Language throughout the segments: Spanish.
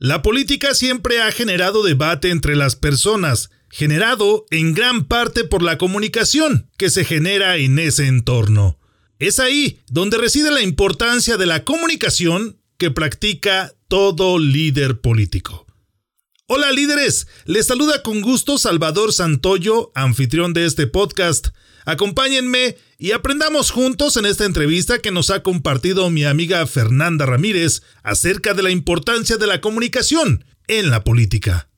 La política siempre ha generado debate entre las personas, generado en gran parte por la comunicación que se genera en ese entorno. Es ahí donde reside la importancia de la comunicación que practica todo líder político. Hola líderes, les saluda con gusto Salvador Santoyo, anfitrión de este podcast. Acompáñenme y aprendamos juntos en esta entrevista que nos ha compartido mi amiga Fernanda Ramírez acerca de la importancia de la comunicación en la política.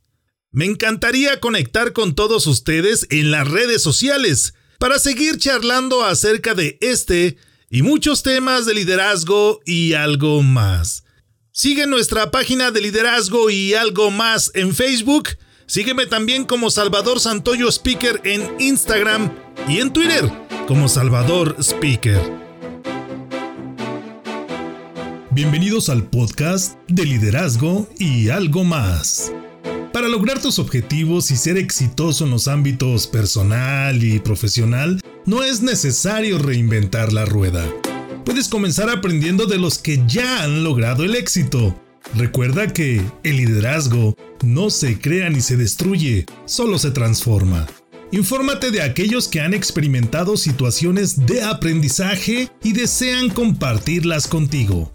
Me encantaría conectar con todos ustedes en las redes sociales para seguir charlando acerca de este y muchos temas de liderazgo y algo más. Sigue nuestra página de liderazgo y algo más en Facebook. Sígueme también como Salvador Santoyo Speaker en Instagram y en Twitter como Salvador Speaker. Bienvenidos al podcast de liderazgo y algo más. Para lograr tus objetivos y ser exitoso en los ámbitos personal y profesional, no es necesario reinventar la rueda. Puedes comenzar aprendiendo de los que ya han logrado el éxito. Recuerda que el liderazgo no se crea ni se destruye, solo se transforma. Infórmate de aquellos que han experimentado situaciones de aprendizaje y desean compartirlas contigo.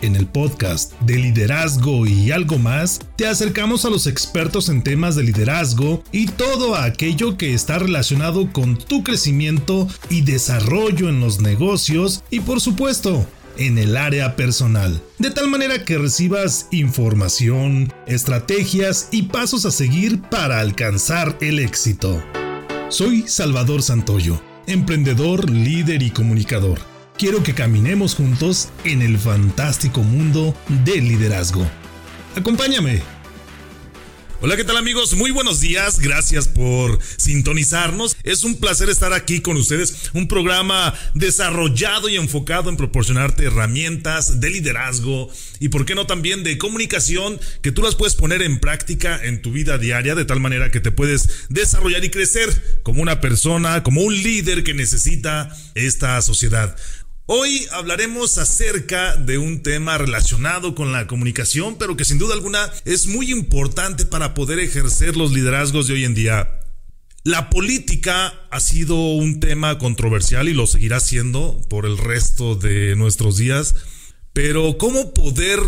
En el podcast de liderazgo y algo más, te acercamos a los expertos en temas de liderazgo y todo aquello que está relacionado con tu crecimiento y desarrollo en los negocios y por supuesto en el área personal, de tal manera que recibas información, estrategias y pasos a seguir para alcanzar el éxito. Soy Salvador Santoyo, emprendedor, líder y comunicador quiero que caminemos juntos en el fantástico mundo del liderazgo. Acompáñame. Hola, ¿qué tal amigos? Muy buenos días, gracias por sintonizarnos. Es un placer estar aquí con ustedes, un programa desarrollado y enfocado en proporcionarte herramientas de liderazgo y, por qué no, también de comunicación que tú las puedes poner en práctica en tu vida diaria de tal manera que te puedes desarrollar y crecer como una persona, como un líder que necesita esta sociedad. Hoy hablaremos acerca de un tema relacionado con la comunicación, pero que sin duda alguna es muy importante para poder ejercer los liderazgos de hoy en día. La política ha sido un tema controversial y lo seguirá siendo por el resto de nuestros días, pero ¿cómo poder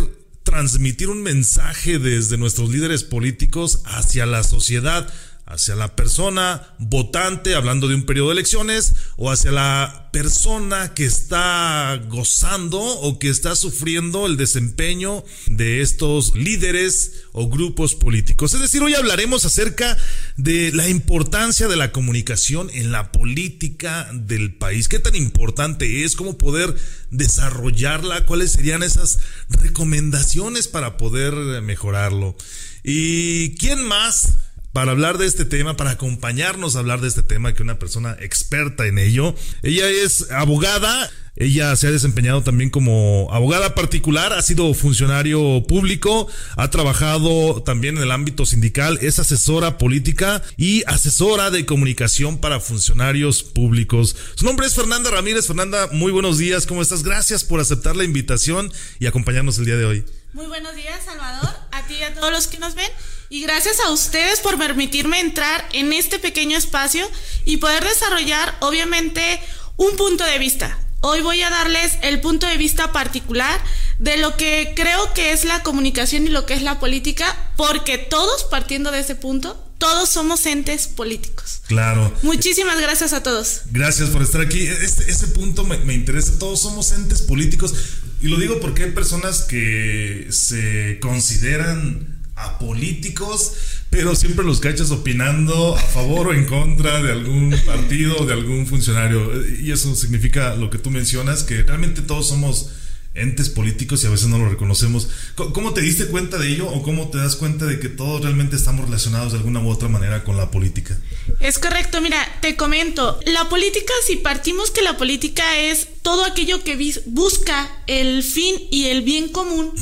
transmitir un mensaje desde nuestros líderes políticos hacia la sociedad? Hacia la persona votante, hablando de un periodo de elecciones, o hacia la persona que está gozando o que está sufriendo el desempeño de estos líderes o grupos políticos. Es decir, hoy hablaremos acerca de la importancia de la comunicación en la política del país. ¿Qué tan importante es? ¿Cómo poder desarrollarla? ¿Cuáles serían esas recomendaciones para poder mejorarlo? ¿Y quién más? Para hablar de este tema, para acompañarnos a hablar de este tema, que una persona experta en ello. Ella es abogada. Ella se ha desempeñado también como abogada particular, ha sido funcionario público, ha trabajado también en el ámbito sindical, es asesora política y asesora de comunicación para funcionarios públicos. Su nombre es Fernanda Ramírez. Fernanda, muy buenos días, ¿cómo estás? Gracias por aceptar la invitación y acompañarnos el día de hoy. Muy buenos días, Salvador, a ti y a todos los que nos ven. Y gracias a ustedes por permitirme entrar en este pequeño espacio y poder desarrollar, obviamente, un punto de vista. Hoy voy a darles el punto de vista particular de lo que creo que es la comunicación y lo que es la política, porque todos, partiendo de ese punto, todos somos entes políticos. Claro. Muchísimas gracias a todos. Gracias por estar aquí. Este, ese punto me, me, interesa. Todos somos entes políticos. Y lo digo porque hay personas que se consideran a políticos, pero siempre los cachas opinando a favor o en contra de algún partido o de algún funcionario. Y eso significa lo que tú mencionas, que realmente todos somos entes políticos y a veces no lo reconocemos. ¿Cómo te diste cuenta de ello o cómo te das cuenta de que todos realmente estamos relacionados de alguna u otra manera con la política? Es correcto, mira, te comento, la política, si partimos que la política es todo aquello que busca el fin y el bien común,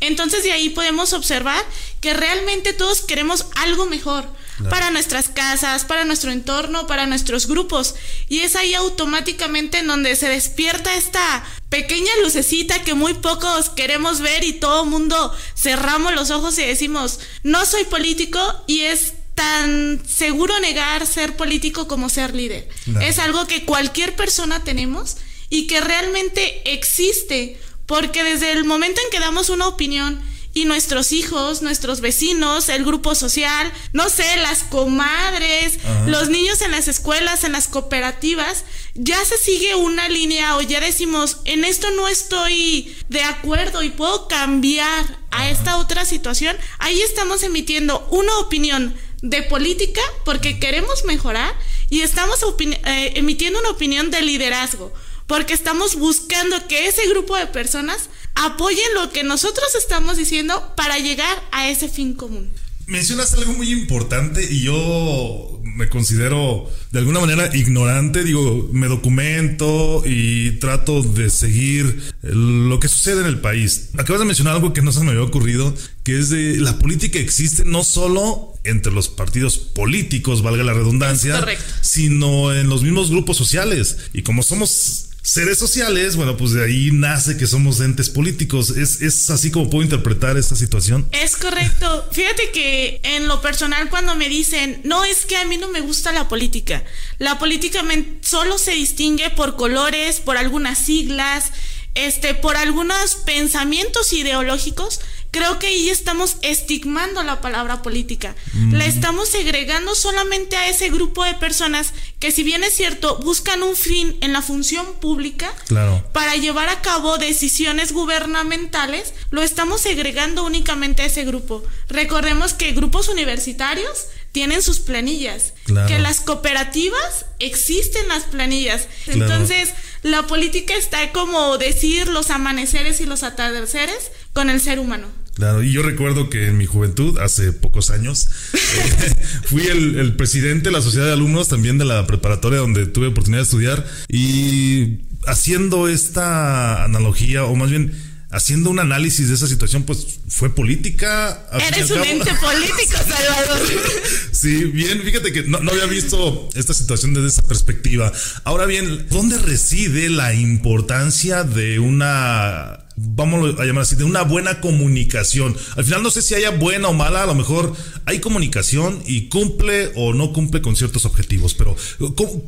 entonces de ahí podemos observar que realmente todos queremos algo mejor, para nuestras casas, para nuestro entorno, para nuestros grupos. Y es ahí automáticamente en donde se despierta esta pequeña lucecita que muy pocos queremos ver y todo mundo cerramos los ojos y decimos, no soy político y es tan seguro negar ser político como ser líder. Es algo que cualquier persona tenemos y que realmente existe, porque desde el momento en que damos una opinión, y nuestros hijos, nuestros vecinos, el grupo social, no sé, las comadres, los niños en las escuelas, en las cooperativas, ya se sigue una línea o ya decimos, en esto no estoy de acuerdo y puedo cambiar a esta otra situación, ahí estamos emitiendo una opinión de política porque queremos mejorar y estamos eh, emitiendo una opinión de liderazgo porque estamos buscando que ese grupo de personas apoyen lo que nosotros estamos diciendo para llegar a ese fin común. Mencionas algo muy importante y yo me considero de alguna manera ignorante, digo, me documento y trato de seguir lo que sucede en el país. Acabas de mencionar algo que no se me había ocurrido, que es de la política existe no solo entre los partidos políticos, valga la redundancia, sino en los mismos grupos sociales. Y como somos seres sociales, bueno, pues de ahí nace que somos entes políticos. ¿Es, así como puedo interpretar esta situación? Es correcto. Fíjate que en lo personal cuando me dicen, no es que a mí no me gusta la política. La política solo se distingue por colores, por algunas siglas, este, por algunos pensamientos ideológicos creo que ahí estamos estigmando la palabra política. La mm. estamos segregando solamente a ese grupo de personas que si bien es cierto, buscan un fin en la función pública para llevar a cabo decisiones gubernamentales, lo estamos segregando únicamente a ese grupo. Recordemos que grupos universitarios tienen sus planillas, que las cooperativas existen las planillas. Entonces, la política está como decir los amaneceres y los atardeceres con el ser humano. Claro, y yo recuerdo que en mi juventud, hace pocos años, eh, fui el, presidente de la sociedad de alumnos también de la preparatoria donde tuve oportunidad de estudiar y haciendo esta analogía, o más bien haciendo un análisis de esa situación, pues fue política. Eres un ente político, Salvador. sí, bien, fíjate que no, no, había visto esta situación desde esa perspectiva. Ahora bien, ¿dónde reside la importancia de una vamos a llamar así, de una buena comunicación. Al final no sé si haya buena o mala, a lo mejor hay comunicación y cumple o no cumple con ciertos objetivos, pero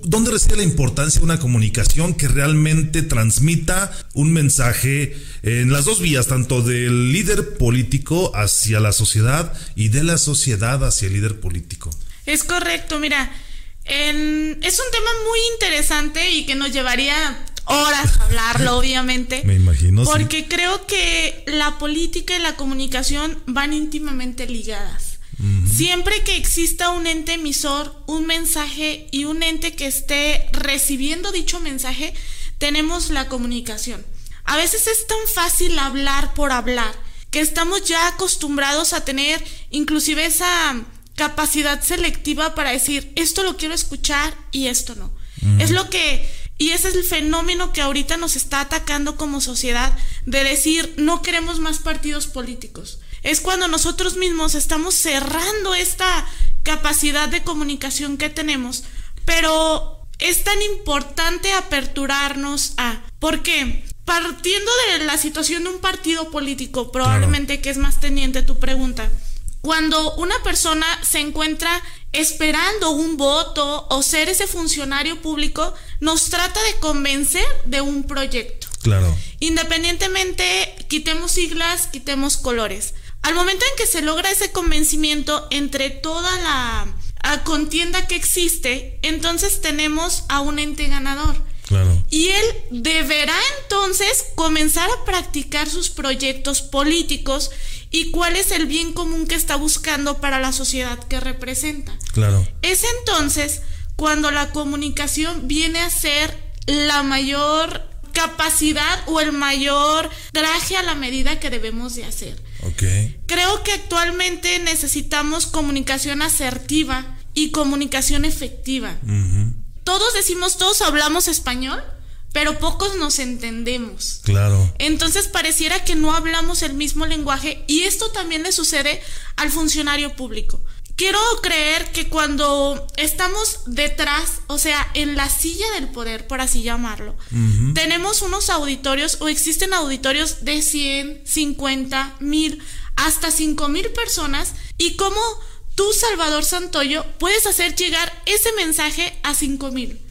¿dónde reside la importancia de una comunicación que realmente transmita un mensaje en las dos vías, tanto del líder político hacia la sociedad y de la sociedad hacia el líder político? Es correcto, mira, es un tema muy interesante y que nos llevaría horas hablarlo, obviamente. Me imagino. Porque creo que la política y la comunicación van íntimamente ligadas. Siempre que exista un ente emisor, un mensaje y un ente que esté recibiendo dicho mensaje, tenemos la comunicación. A veces es tan fácil hablar por hablar que estamos ya acostumbrados a tener inclusive esa capacidad selectiva para decir esto lo quiero escuchar y esto no. Es lo que y ese es el fenómeno que ahorita nos está atacando como sociedad de decir no queremos más partidos políticos. Es cuando nosotros mismos estamos cerrando esta capacidad de comunicación que tenemos, pero es tan importante aperturarnos a... ¿Por qué? Partiendo de la situación de un partido político, probablemente que es más teniente tu pregunta, cuando una persona se encuentra esperando un voto o ser ese funcionario público, nos trata de convencer de un proyecto. Claro. Independientemente, quitemos siglas, quitemos colores. Al momento en que se logra ese convencimiento entre toda la contienda que existe, entonces tenemos a un ente ganador. Claro. Y él deberá entonces comenzar a practicar sus proyectos políticos y cuál es el bien común que está buscando para la sociedad que representa. Claro. Es entonces cuando la comunicación viene a ser la mayor capacidad o el mayor traje a la medida que debemos de hacer. Okay. Creo que actualmente necesitamos comunicación asertiva y comunicación efectiva. Todos decimos, todos hablamos español, pero pocos nos entendemos. Claro. Entonces pareciera que no hablamos el mismo lenguaje y esto también le sucede al funcionario público. quiero creer que cuando estamos detrás, o sea, en la silla del poder, por así llamarlo, tenemos unos auditorios o existen auditorios de 100, 50, mil, hasta 5 mil personas y cómo tú, Salvador Santoyo, puedes hacer llegar ese mensaje a 5 mil.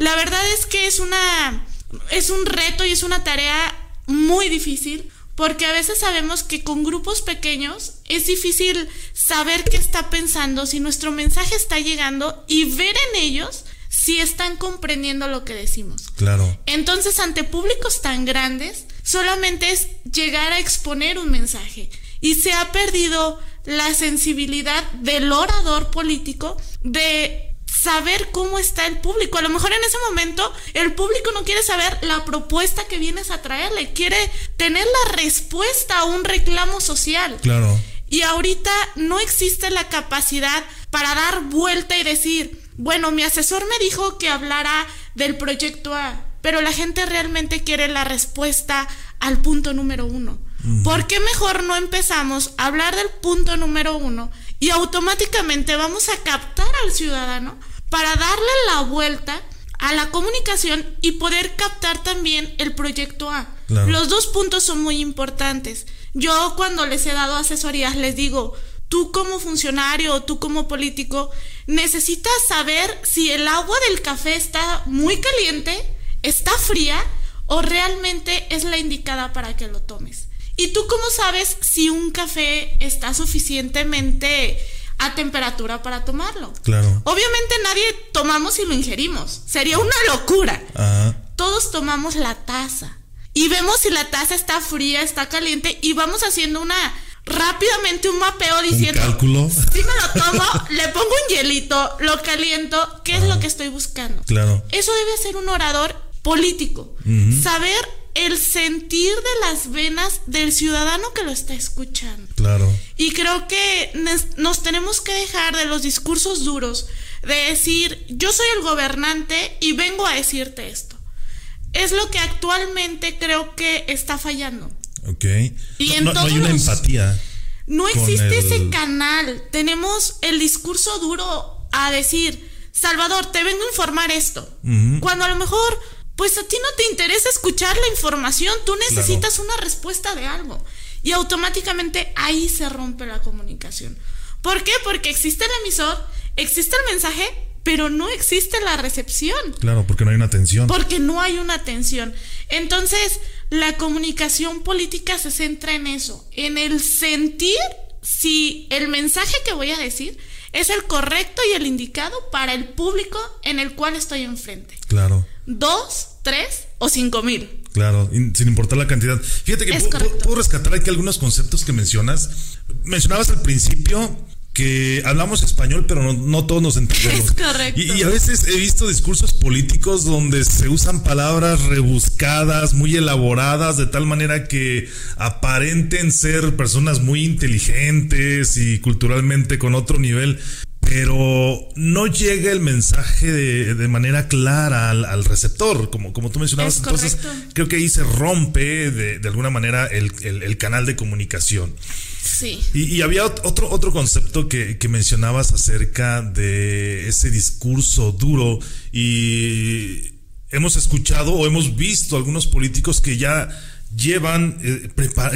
La verdad es que es una, es un reto y es una tarea muy difícil porque a veces sabemos que con grupos pequeños es difícil saber qué está pensando, si nuestro mensaje está llegando y ver en ellos si están comprendiendo lo que decimos. Claro. Entonces, ante públicos tan grandes, solamente es llegar a exponer un mensaje y se ha perdido la sensibilidad del orador político de saber cómo está el público. A lo mejor en ese momento el público no quiere saber la propuesta que vienes a traerle, quiere tener la respuesta a un reclamo social. Claro. Y ahorita no existe la capacidad para dar vuelta y decir, bueno, mi asesor me dijo que hablara del proyecto A, pero la gente realmente quiere la respuesta al punto número uno. ¿Por qué mejor no empezamos a hablar del punto número uno y automáticamente vamos a captar al ciudadano para darle la vuelta a la comunicación y poder captar también el proyecto A. Los dos puntos son muy importantes. Yo cuando les he dado asesorías les digo, tú como funcionario o tú como político necesitas saber si el agua del café está muy caliente, está fría o realmente es la indicada para que lo tomes. ¿Y tú cómo sabes si un café está suficientemente a temperatura para tomarlo. Claro. Obviamente nadie tomamos y lo ingerimos. Sería una locura. Todos tomamos la taza y vemos si la taza está fría, está caliente y vamos haciendo una rápidamente un mapeo diciendo, ¿Un cálculo. si me lo tomo, le pongo un hielito, lo caliento, ¿qué es lo que estoy buscando? Claro. Eso debe ser un orador político. Saber el sentir de las venas del ciudadano que lo está escuchando. Claro. Y creo que nos tenemos que dejar de los discursos duros, de decir, yo soy el gobernante y vengo a decirte esto. Es lo que actualmente creo que está fallando. Ok. Y no, hay una empatía. No existe ese canal. Tenemos el discurso duro a decir, Salvador, te vengo a informar esto. Cuando a lo mejor pues a ti no te interesa escuchar la información, tú necesitas una respuesta de algo. Y automáticamente ahí se rompe la comunicación. ¿Por qué? Porque existe el emisor, existe el mensaje, pero no existe la recepción. Claro, porque no hay una atención. Porque no hay una atención. Entonces, la comunicación política se centra en eso, en el sentir si el mensaje que voy a decir es el correcto y el indicado para el público en el cual estoy enfrente. Claro. Dos, tres o cinco mil. Claro, sin importar la cantidad. Fíjate que puedo, rescatar aquí algunos conceptos que mencionas. Mencionabas al principio que hablamos español, pero no, todos nos entendemos. Es correcto. Y, a veces he visto discursos políticos donde se usan palabras rebuscadas, muy elaboradas, de tal manera que aparenten ser personas muy inteligentes y culturalmente con otro nivel, pero no llega el mensaje de, manera clara al, receptor, como, como tú mencionabas. Entonces, creo que ahí se rompe de, alguna manera el, canal de comunicación. Sí. Y, había otro, otro concepto que, mencionabas acerca de ese discurso duro y hemos escuchado o hemos visto algunos políticos que ya llevan, eh,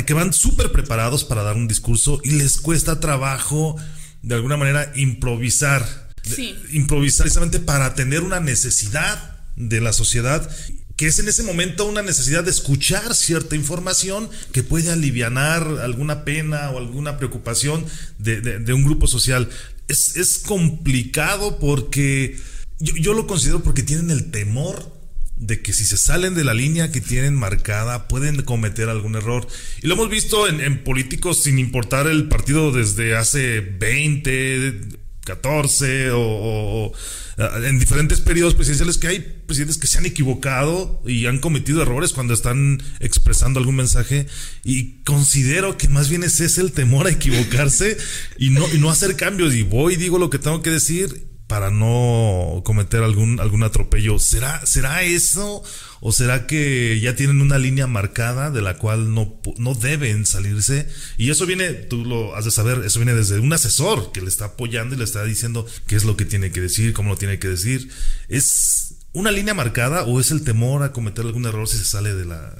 que van súper preparados para dar un discurso y les cuesta trabajo de alguna manera improvisar. Sí. Improvisar precisamente para atender una necesidad de la sociedad que es en ese momento una necesidad de escuchar cierta información que puede aliviar alguna pena o alguna preocupación de, un grupo social. Es, complicado porque yo, yo, lo considero porque tienen el temor de que si se salen de la línea que tienen marcada pueden cometer algún error. Y lo hemos visto en, políticos sin importar el partido desde hace 20, 14 o, en diferentes periodos presidenciales que hay presidentes que se han equivocado y han cometido errores cuando están expresando algún mensaje y considero que más bien es el temor a equivocarse y no, y no hacer cambios y voy digo lo que tengo que decir para no cometer algún, algún atropello. ¿Será, ¿Será eso? ¿O será que ya tienen una línea marcada de la cual no, no deben salirse? Y eso viene, tú lo has de saber, eso viene desde un asesor que le está apoyando y le está diciendo qué es lo que tiene que decir, cómo lo tiene que decir. ¿Es una línea marcada o es el temor a cometer algún error si se sale de la,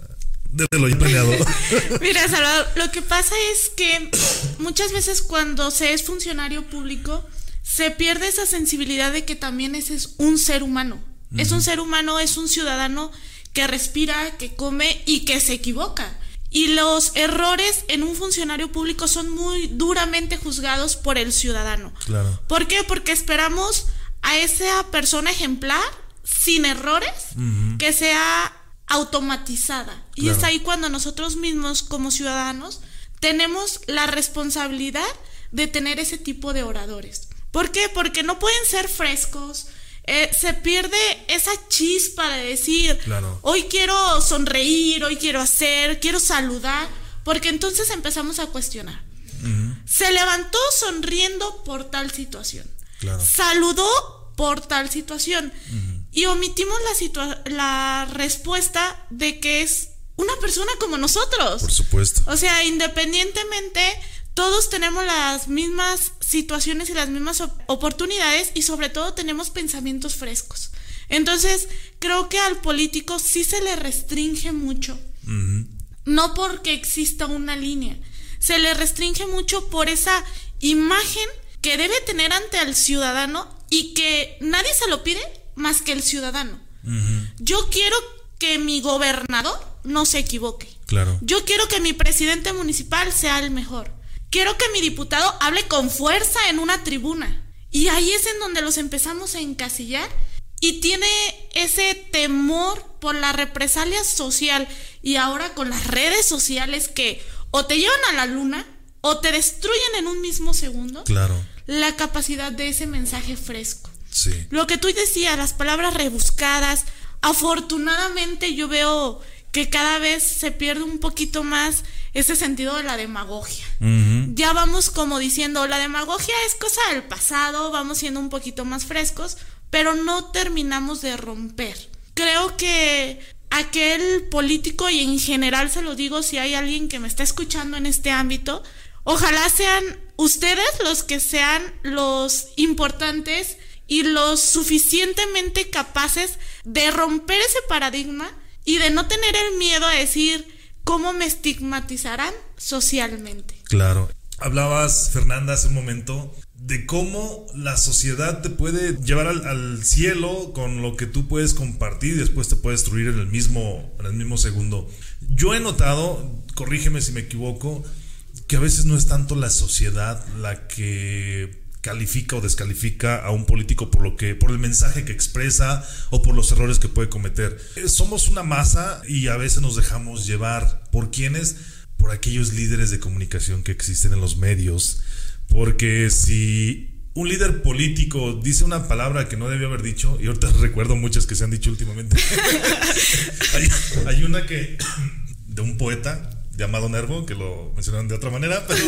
de lo. Mira, Salvador, lo que pasa es que muchas veces cuando se es funcionario público, se pierde esa sensibilidad de que también ese es un ser humano. Es un ser humano, es un ciudadano que respira, que come y que se equivoca. Y los errores en un funcionario público son muy duramente juzgados por el ciudadano. Claro. ¿Por qué? Porque esperamos a esa persona ejemplar, sin errores, que sea automatizada. Y es ahí cuando nosotros mismos, como ciudadanos, tenemos la responsabilidad de tener ese tipo de oradores. ¿Por qué? Porque no pueden ser frescos. Eh, se pierde esa chispa de decir, hoy quiero sonreír, hoy quiero hacer, quiero saludar, porque entonces empezamos a cuestionar. Se levantó sonriendo por tal situación. Saludó por tal situación. Y omitimos la, la respuesta de que es una persona como nosotros. Por supuesto. O sea, independientemente todos tenemos las mismas situaciones y las mismas oportunidades y sobre todo tenemos pensamientos frescos. Entonces, creo que al político sí se le restringe mucho. No porque exista una línea. Se le restringe mucho por esa imagen que debe tener ante el ciudadano y que nadie se lo pide más que el ciudadano. Yo quiero que mi gobernador no se equivoque. Claro. Yo quiero que mi presidente municipal sea el mejor quiero que mi diputado hable con fuerza en una tribuna. Y ahí es en donde los empezamos a encasillar y tiene ese temor por la represalia social y ahora con las redes sociales que o te llevan a la luna o te destruyen en un mismo segundo. Claro. La capacidad de ese mensaje fresco. Sí. Lo que tú decías, las palabras rebuscadas. Afortunadamente yo veo que cada vez se pierde un poquito más ese sentido de la demagogia. Ya vamos como diciendo, la demagogia es cosa del pasado, vamos siendo un poquito más frescos, pero no terminamos de romper. Creo que aquel político, y en general se lo digo si hay alguien que me está escuchando en este ámbito, ojalá sean ustedes los que sean los importantes y los suficientemente capaces de romper ese paradigma y de no tener el miedo a decir, cómo me estigmatizarán socialmente. Claro. Hablabas, Fernanda, hace un momento de cómo la sociedad te puede llevar al, cielo con lo que tú puedes compartir y después te puede destruir en el mismo, en el mismo segundo. Yo he notado, corrígeme si me equivoco, que a veces no es tanto la sociedad la que califica o descalifica a un político por lo que por el mensaje que expresa o por los errores que puede cometer. Eh, somos una masa y a veces nos dejamos llevar por quienes por aquellos líderes de comunicación que existen en los medios, porque si un líder político dice una palabra que no debió haber dicho, y ahorita recuerdo muchas que se han dicho últimamente. hay, hay, una que de un poeta llamado Nervo, que lo mencionaron de otra manera, pero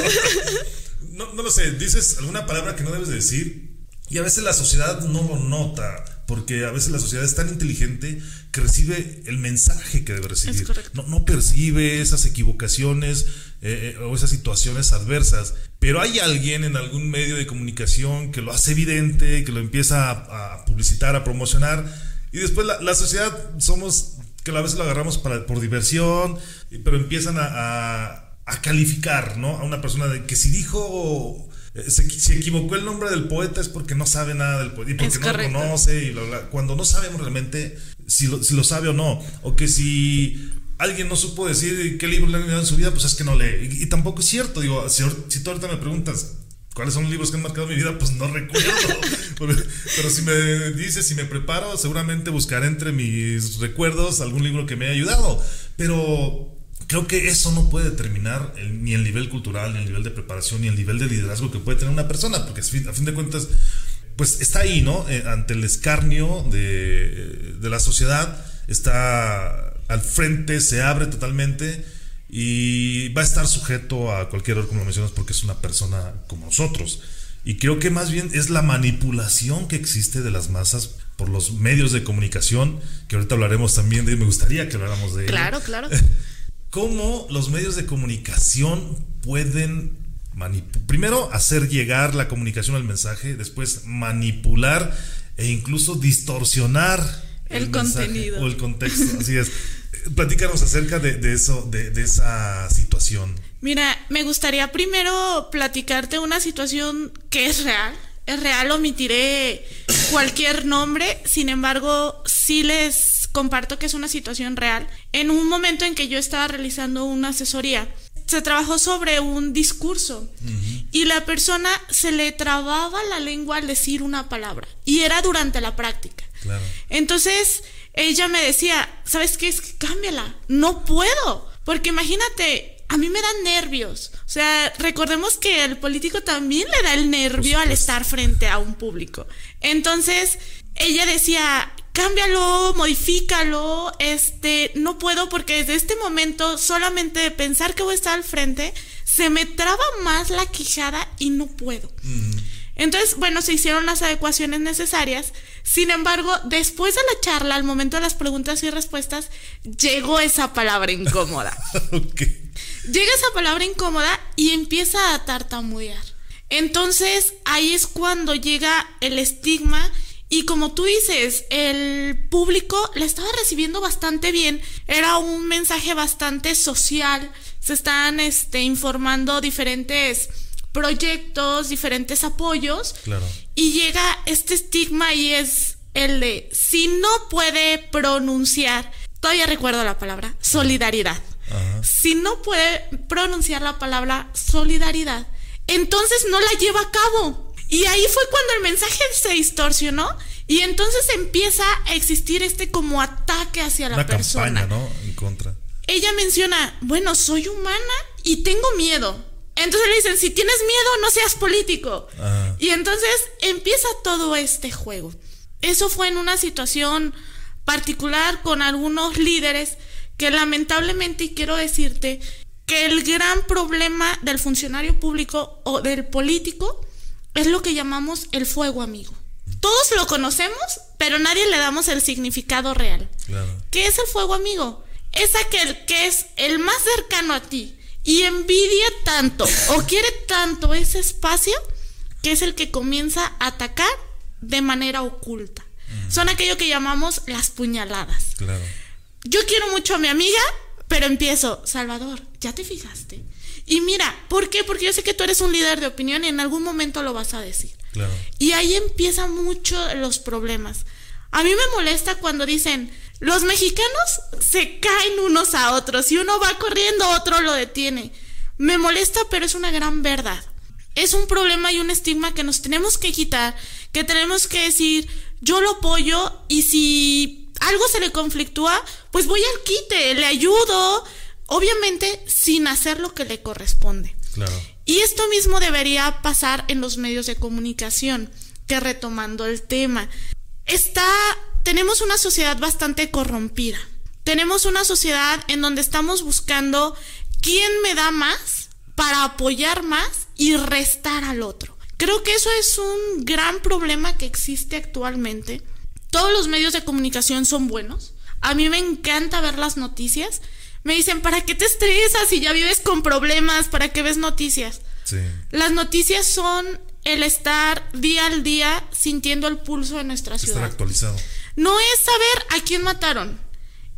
no, no lo sé, dices alguna palabra que no debes decir y a veces la sociedad no lo nota, porque a veces la sociedad es tan inteligente que recibe el mensaje que debe recibir. No, no, percibe esas equivocaciones eh, eh, o esas situaciones adversas. Pero hay alguien en algún medio de comunicación que lo hace evidente, que lo empieza a, publicitar, a promocionar. Y después la, la, sociedad somos que a veces lo agarramos para, por diversión, pero empiezan a a calificar, ¿no? A una persona de que si dijo, eh, se, equivocó el nombre del poeta es porque no sabe nada del poeta y porque no lo conoce y cuando no sabemos realmente si lo, si lo sabe o no, o que si alguien no supo decir qué libro le han dado en su vida, pues es que no lee. Y, tampoco es cierto, digo, si, si tú ahorita me preguntas, ¿Cuáles son los libros que han marcado mi vida? Pues no recuerdo. Pero si me dices, si me preparo, seguramente buscaré entre mis recuerdos algún libro que me haya ayudado. Pero creo que eso no puede determinar ni el nivel cultural, ni el nivel de preparación, ni el nivel de liderazgo que puede tener una persona, porque a fin de cuentas, pues está ahí, ¿no? Eh, ante el escarnio de, de, la sociedad, está al frente, se abre totalmente y va a estar sujeto a cualquier error, como lo mencionas, porque es una persona como nosotros. Y creo que más bien es la manipulación que existe de las masas por los medios de comunicación, que ahorita hablaremos también de, me gustaría que habláramos de Claro, claro. Cómo los medios de comunicación pueden primero hacer llegar la comunicación al mensaje, después manipular e incluso distorsionar el, contenido o el contexto. Así es. Platícanos acerca de, eso, de, de, esa situación. Mira, me gustaría primero platicarte una situación que es real. Es real, omitiré cualquier nombre, sin embargo, sí les comparto que es una situación real. En un momento en que yo estaba realizando una asesoría, se trabajó sobre un discurso y la persona se le trababa la lengua al decir una palabra y era durante la práctica. Entonces ella me decía, ¿sabes qué? Es que cámbiala, no puedo, porque imagínate, a mí me dan nervios. O sea, recordemos que al político también le da el nervio al estar frente a un público. Entonces, ella decía, cámbialo, modifícalo, este, no puedo porque desde este momento solamente de pensar que voy a estar al frente, se me traba más la quijada y no puedo. Entonces, bueno, se hicieron las adecuaciones necesarias. Sin embargo, después de la charla, al momento de las preguntas y respuestas, llegó esa palabra incómoda. Llega esa palabra incómoda y empieza a tartamudear. Entonces, ahí es cuando llega el estigma y como tú dices, el público la estaba recibiendo bastante bien. Era un mensaje bastante social. Se están este, informando diferentes proyectos, diferentes apoyos. Claro. Y llega este estigma y es el de si no puede pronunciar, todavía recuerdo la palabra, solidaridad. Si no puede pronunciar la palabra solidaridad, entonces no la lleva a cabo. Y ahí fue cuando el mensaje se distorsionó y entonces empieza a existir este como ataque hacia la persona. Campaña, ¿no? En contra. Ella menciona, bueno, soy humana y tengo miedo. Entonces le dicen, si tienes miedo, no seas político. Y entonces empieza todo este juego. Eso fue en una situación particular con algunos líderes que lamentablemente, y quiero decirte, que el gran problema del funcionario público o del político es lo que llamamos el fuego amigo. Todos lo conocemos, pero nadie le damos el significado real. ¿Qué es el fuego amigo? Es aquel que es el más cercano a ti y envidia tanto o quiere tanto ese espacio que es el que comienza a atacar de manera oculta. Son aquello que llamamos las puñaladas. Yo quiero mucho a mi amiga, pero empiezo, Salvador, ¿ya te fijaste? Y mira, ¿por qué? Porque yo sé que tú eres un líder de opinión y en algún momento lo vas a decir. Claro. Y ahí empiezan mucho los problemas. A mí me molesta cuando dicen, los mexicanos se caen unos a otros y uno va corriendo, otro lo detiene. Me molesta, pero es una gran verdad. Es un problema y un estigma que nos tenemos que quitar, que tenemos que decir, yo lo apoyo y si algo se le conflictúa, pues voy al quite, le ayudo, obviamente sin hacer lo que le corresponde. Claro. Y esto mismo debería pasar en los medios de comunicación, que retomando el tema, está, tenemos una sociedad bastante corrompida. Tenemos una sociedad en donde estamos buscando quién me da más para apoyar más y restar al otro. Creo que eso es un gran problema que existe actualmente. Todos los medios de comunicación son buenos. A mí me encanta ver las noticias, me dicen, ¿para qué te estresas si ya vives con problemas? ¿Para qué ves noticias? Sí. Las noticias son el estar día al día sintiendo el pulso de nuestra ciudad. Estar actualizado. No es saber a quién mataron,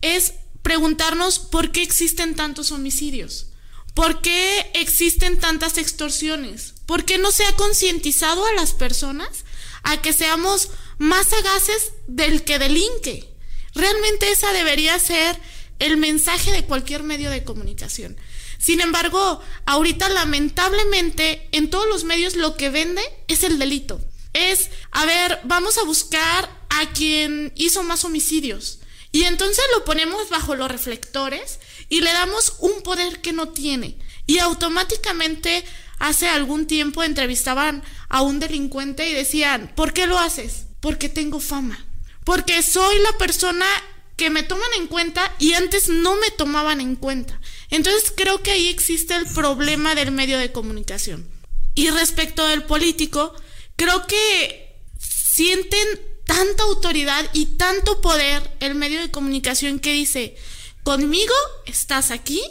es preguntarnos por qué existen tantos homicidios, por qué existen tantas extorsiones, por qué no se ha concientizado a las personas a que seamos más sagaces del que delinque. Realmente esa debería ser el mensaje de cualquier medio de comunicación. Sin embargo, ahorita lamentablemente en todos los medios lo que vende es el delito. Es, a ver, vamos a buscar a quien hizo más homicidios. Y entonces lo ponemos bajo los reflectores y le damos un poder que no tiene. Y automáticamente hace algún tiempo entrevistaban a un delincuente y decían, ¿por qué lo haces? Porque tengo fama. Porque soy la persona que me toman en cuenta y antes no me tomaban en cuenta. Entonces creo que ahí existe el problema del medio de comunicación. Y respecto del político, creo que sienten tanta autoridad y tanto poder el medio de comunicación que dice, conmigo estás aquí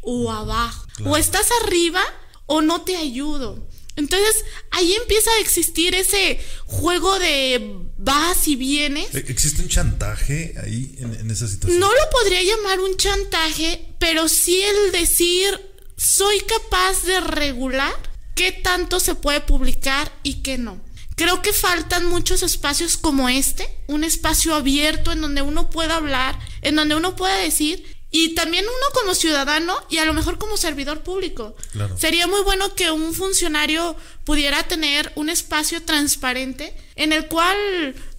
o abajo, o estás arriba o no te ayudo. Entonces ahí empieza a existir ese juego de vas y vienes. ¿E-, ¿Existe un chantaje ahí en, esa situación? No lo podría llamar un chantaje, pero sí el decir soy capaz de regular qué tanto se puede publicar y qué no. Creo que faltan muchos espacios como este, un espacio abierto en donde uno pueda hablar, en donde uno pueda decir, y también uno como ciudadano y a lo mejor como servidor público. Sería muy bueno que un funcionario pudiera tener un espacio transparente en el cual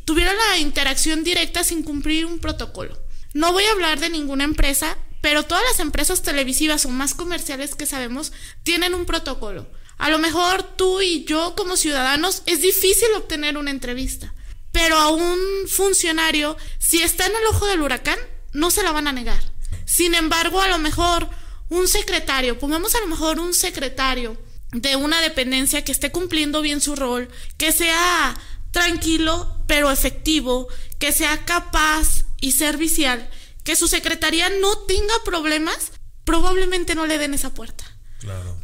tuviera la interacción directa sin cumplir un protocolo. No voy a hablar de ninguna empresa, pero todas las empresas televisivas o más comerciales que sabemos tienen un protocolo. A lo mejor tú y yo como ciudadanos es difícil obtener una entrevista, pero a un funcionario, si está en el ojo del huracán, no se la van a negar. Sin embargo, a lo mejor un secretario, pongamos a lo mejor un secretario de una dependencia que esté cumpliendo bien su rol, que sea tranquilo pero efectivo, que sea capaz y servicial, que su secretaría no tenga problemas, probablemente no le den esa puerta.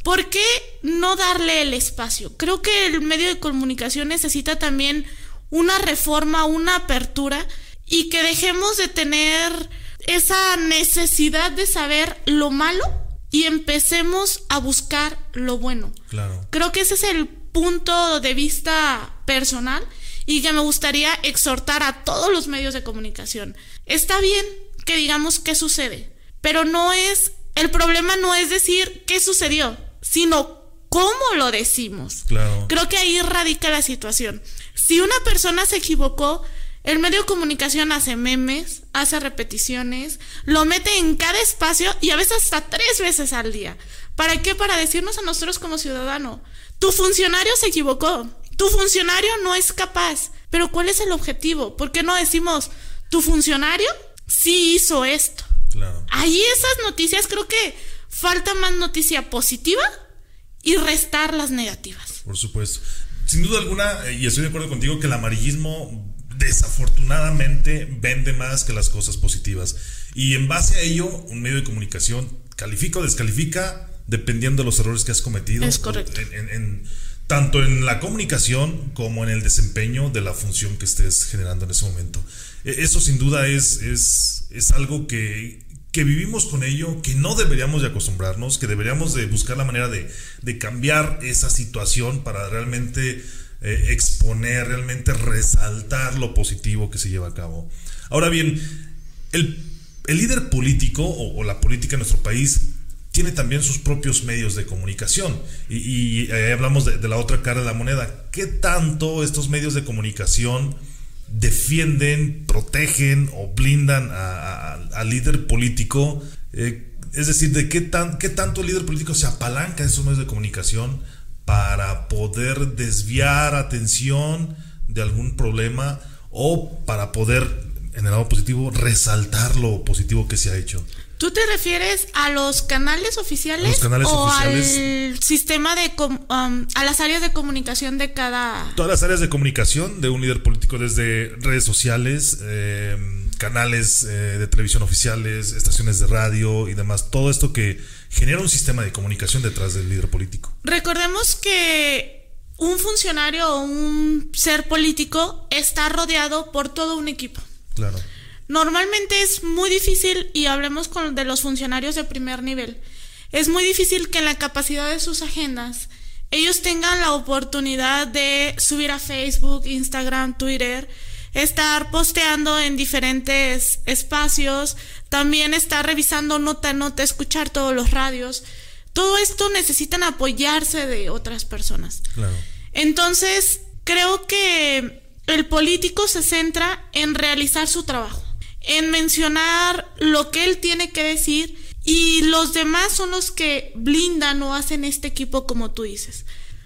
¿Por qué no darle el espacio? Creo que el medio de comunicación necesita también una reforma, una apertura y que dejemos de tener esa necesidad de saber lo malo y empecemos a buscar lo bueno. Claro. Creo que ese es el punto de vista personal y que me gustaría exhortar a todos los medios de comunicación. Está bien que digamos qué sucede, pero no es el problema no es decir qué sucedió, sino cómo lo decimos. Claro. Creo que ahí radica la situación. Si una persona se equivocó, el medio de comunicación hace memes, hace repeticiones, lo mete en cada espacio y a veces hasta tres veces al día. ¿Para qué? Para decirnos a nosotros como ciudadano, tu funcionario se equivocó, tu funcionario no es capaz. Pero ¿cuál es el objetivo? ¿Por qué no decimos, tu funcionario sí hizo esto? Claro. Ahí esas noticias creo que falta más noticia positiva y restar las negativas. Por supuesto. Sin duda alguna, y estoy de acuerdo contigo, que el amarillismo desafortunadamente vende más que las cosas positivas. Y en base a ello, un medio de comunicación califica o descalifica dependiendo de los errores que has cometido. Es correcto. En, tanto en la comunicación como en el desempeño de la función que estés generando en ese momento. E, eso sin duda es, es, es algo que, que vivimos con ello, que no deberíamos de acostumbrarnos, que deberíamos de buscar la manera de, de cambiar esa situación para realmente eh, exponer, realmente resaltar lo positivo que se lleva a cabo. Ahora bien, el, líder político o, la política en nuestro país tiene también sus propios medios de comunicación. Y, hablamos de, la otra cara de la moneda. ¿Qué tanto estos medios de comunicación defienden, protegen o blindan al líder político? Eh, es decir, de qué, tan, qué tanto el líder político se apalanca en esos medios de comunicación para poder desviar atención de algún problema o para poder, en el lado positivo, resaltar lo positivo que se ha hecho. ¿Tú te refieres a los canales oficiales o al sistema de um, a las áreas de comunicación de cada todas las áreas de comunicación de un líder político desde redes sociales, eh, canales eh, de televisión oficiales, estaciones de radio y demás, todo esto que genera un sistema de comunicación detrás del líder político. Recordemos que un funcionario o un ser político está rodeado por todo un equipo. Claro. Normalmente es muy difícil, y hablemos con, de los funcionarios de primer nivel, es muy difícil que en la capacidad de sus agendas ellos tengan la oportunidad de subir a Facebook, Instagram, Twitter, estar posteando en diferentes espacios, también estar revisando nota a nota, escuchar todos los radios. Todo esto necesitan apoyarse de otras personas. Claro. Entonces, creo que el político se centra en realizar su trabajo, en mencionar lo que él tiene que decir y los demás son los que blindan o hacen este equipo como tú dices.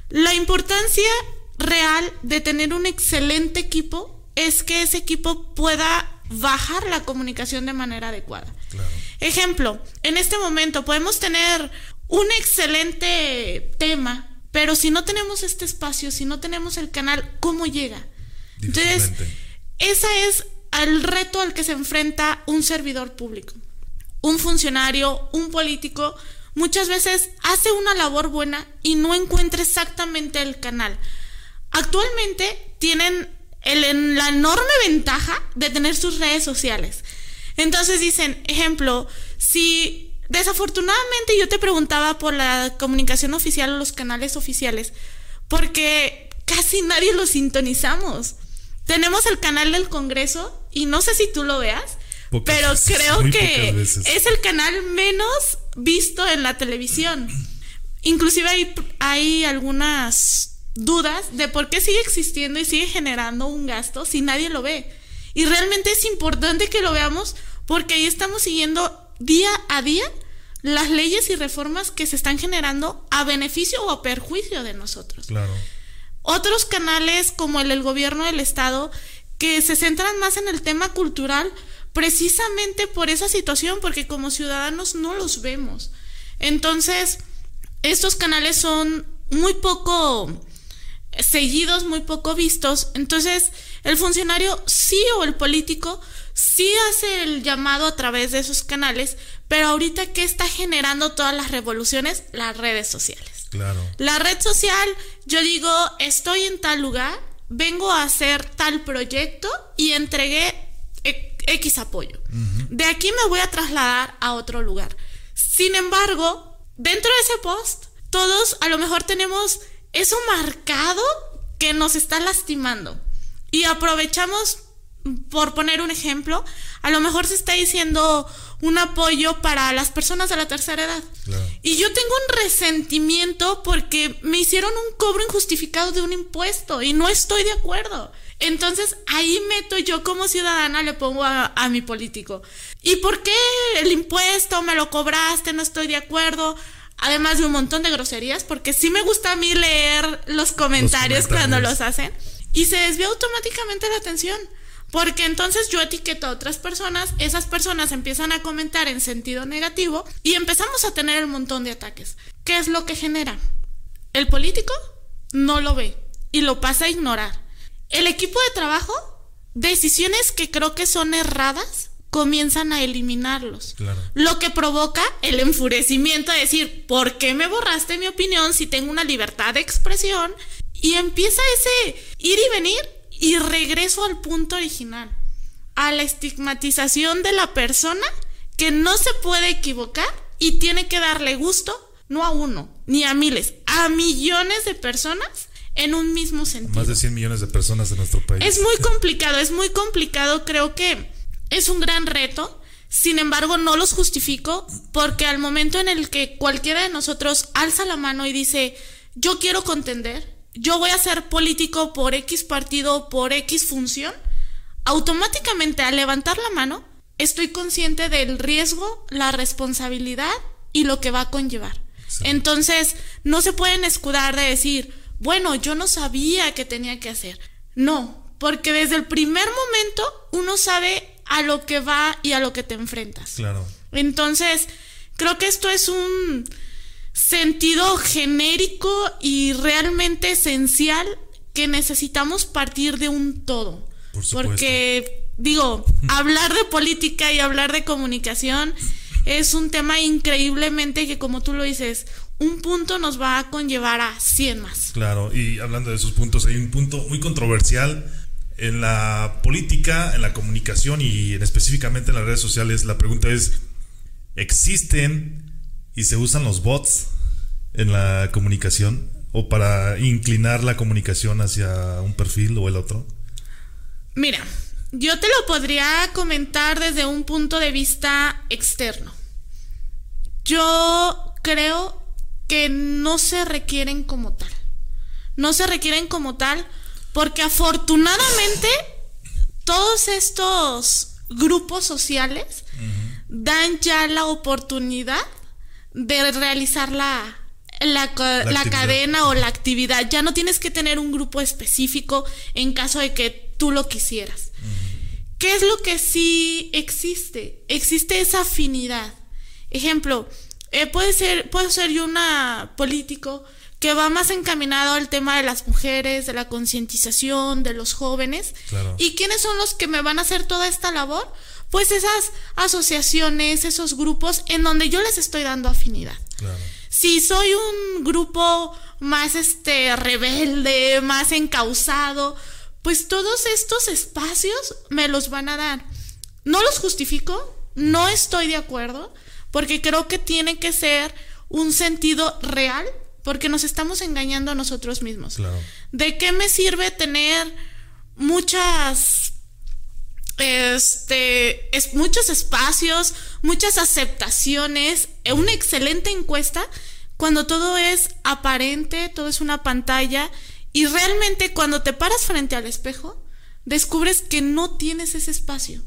La importancia real de tener un excelente equipo es que ese equipo pueda bajar la comunicación de manera adecuada. Ejemplo, en este momento podemos tener un excelente tema, Pero si no tenemos este espacio, si no tenemos el canal, ¿cómo llega? Entonces, ese es el reto al que se enfrenta un servidor público. Un funcionario, un político, muchas veces hace una labor buena y no encuentra exactamente el canal. Actualmente tienen la enorme ventaja de tener sus redes sociales. Entonces dicen, ejemplo, si desafortunadamente yo te preguntaba por la comunicación oficial o los canales oficiales, porque casi nadie los sintonizamos. Tenemos el canal del Congreso y no sé si tú lo veas, pero creo que es el canal menos visto en la televisión. Inclusive hay, hay algunas dudas de por qué sigue existiendo y sigue generando un gasto si nadie lo ve. Y realmente es importante que lo veamos porque ahí estamos siguiendo día a día las leyes y reformas que se están generando a beneficio o a perjuicio de nosotros. Claro. Otros canales como el del gobierno del estado que se centran más en el tema cultural precisamente por esa situación porque como ciudadanos no los vemos. Entonces, estos canales son muy poco seguidos, muy poco vistos. Entonces, el funcionario sí o el político sí hace el llamado a través de esos canales, pero ahorita ¿qué está generando todas las revoluciones? Las redes sociales. Claro. La red social, yo digo, estoy en tal lugar, vengo a hacer tal proyecto y entregué X apoyo. De aquí me voy a trasladar a otro lugar. Sin embargo, dentro de ese post, todos a lo mejor tenemos eso marcado que nos está lastimando. Y aprovechamos, por poner un ejemplo, a lo mejor se está diciendo un apoyo para las personas de la tercera edad. Y yo tengo un resentimiento porque me hicieron un cobro injustificado de un impuesto y no estoy de acuerdo. Entonces ahí meto yo como ciudadana, le pongo a, a mi político. ¿Y por qué el impuesto me lo cobraste? No estoy de acuerdo además de un montón de groserías, porque sí me gusta a mí leer los comentarios, cuando los hacen, y se desvía automáticamente la atención. Porque entonces yo etiqueto a otras personas, esas personas empiezan a comentar en sentido negativo y empezamos a tener un montón de ataques. ¿Qué es lo que genera? El político no lo ve y lo pasa a ignorar. El equipo de trabajo, decisiones que creo que son erradas, comienzan a eliminarlos. Lo que provoca el enfurecimiento de decir, ¿por qué me borraste mi opinión si tengo una libertad de expresión? Y empieza ese ir y venir y regreso al punto original, a la estigmatización de la persona que no se puede equivocar y tiene que darle gusto, no a uno, ni a miles, a millones de personas en un mismo sentido. Más de 100 millones de personas en nuestro país. Es muy complicado, es muy complicado, creo que es un gran reto, sin embargo no los justifico porque al momento en el que cualquiera de nosotros alza la mano y dice, yo quiero contender, yo voy a ser político por X partido, por X función, automáticamente al levantar la mano estoy consciente del riesgo, la responsabilidad y lo que va a conllevar. Entonces, no se pueden escudar de decir, bueno, yo no sabía qué tenía que hacer. No, porque desde el primer momento uno sabe a lo que va y a lo que te enfrentas. Claro. Entonces, creo que esto es un sentido genérico y realmente esencial que necesitamos partir de un todo. Por Porque, digo, hablar de política y hablar de comunicación es un tema increíblemente que, como tú lo dices, un punto nos va a conllevar a 100 más. Claro, y hablando de esos puntos, hay un punto muy controversial en la política, en la comunicación y en específicamente en las redes sociales, la pregunta es, ¿existen y se usan los bots en la comunicación o para inclinar la comunicación hacia un perfil o el otro? Mira, yo te lo podría comentar desde un punto de vista externo. Yo creo que no se requieren como tal. No se requieren como tal porque afortunadamente todos estos grupos sociales dan ya la oportunidad de realizar la, la, cadena o la actividad. Ya no tienes que tener un grupo específico en caso de que tú lo quisieras. ¿Qué es lo que sí existe? Existe esa afinidad. Ejemplo, eh, puede ser, puedo ser yo una político que va más encaminado al tema de las mujeres, de la concientización, de los jóvenes. ¿Y quiénes son los que me van a hacer toda esta labor? Pues esas asociaciones, esos grupos en donde yo les estoy dando afinidad. Si soy un grupo más este rebelde, más encausado, pues todos estos espacios me los van a dar. No los justifico, no estoy de acuerdo, porque creo que tiene que ser un sentido real, porque nos estamos engañando a nosotros mismos. ¿De qué me sirve tener muchas este es muchos espacios, muchas aceptaciones, una excelente encuesta cuando todo es aparente, todo es una pantalla y realmente cuando te paras frente al espejo, descubres que no tienes ese espacio.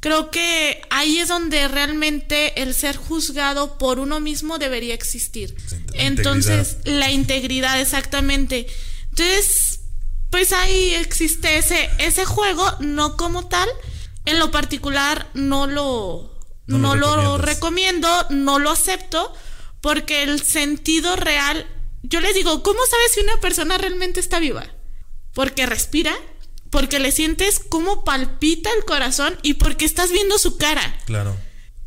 Creo que ahí es donde realmente el ser juzgado por uno mismo debería existir. Entonces, la integridad, exactamente. Entonces, pues ahí existe ese, ese juego, no como tal. En lo particular, no lo, no, lo recomiendo, no lo acepto, porque el sentido real yo les digo, ¿cómo sabes si una persona realmente está viva? Porque respira, porque le sientes cómo palpita el corazón y porque estás viendo su cara. Claro.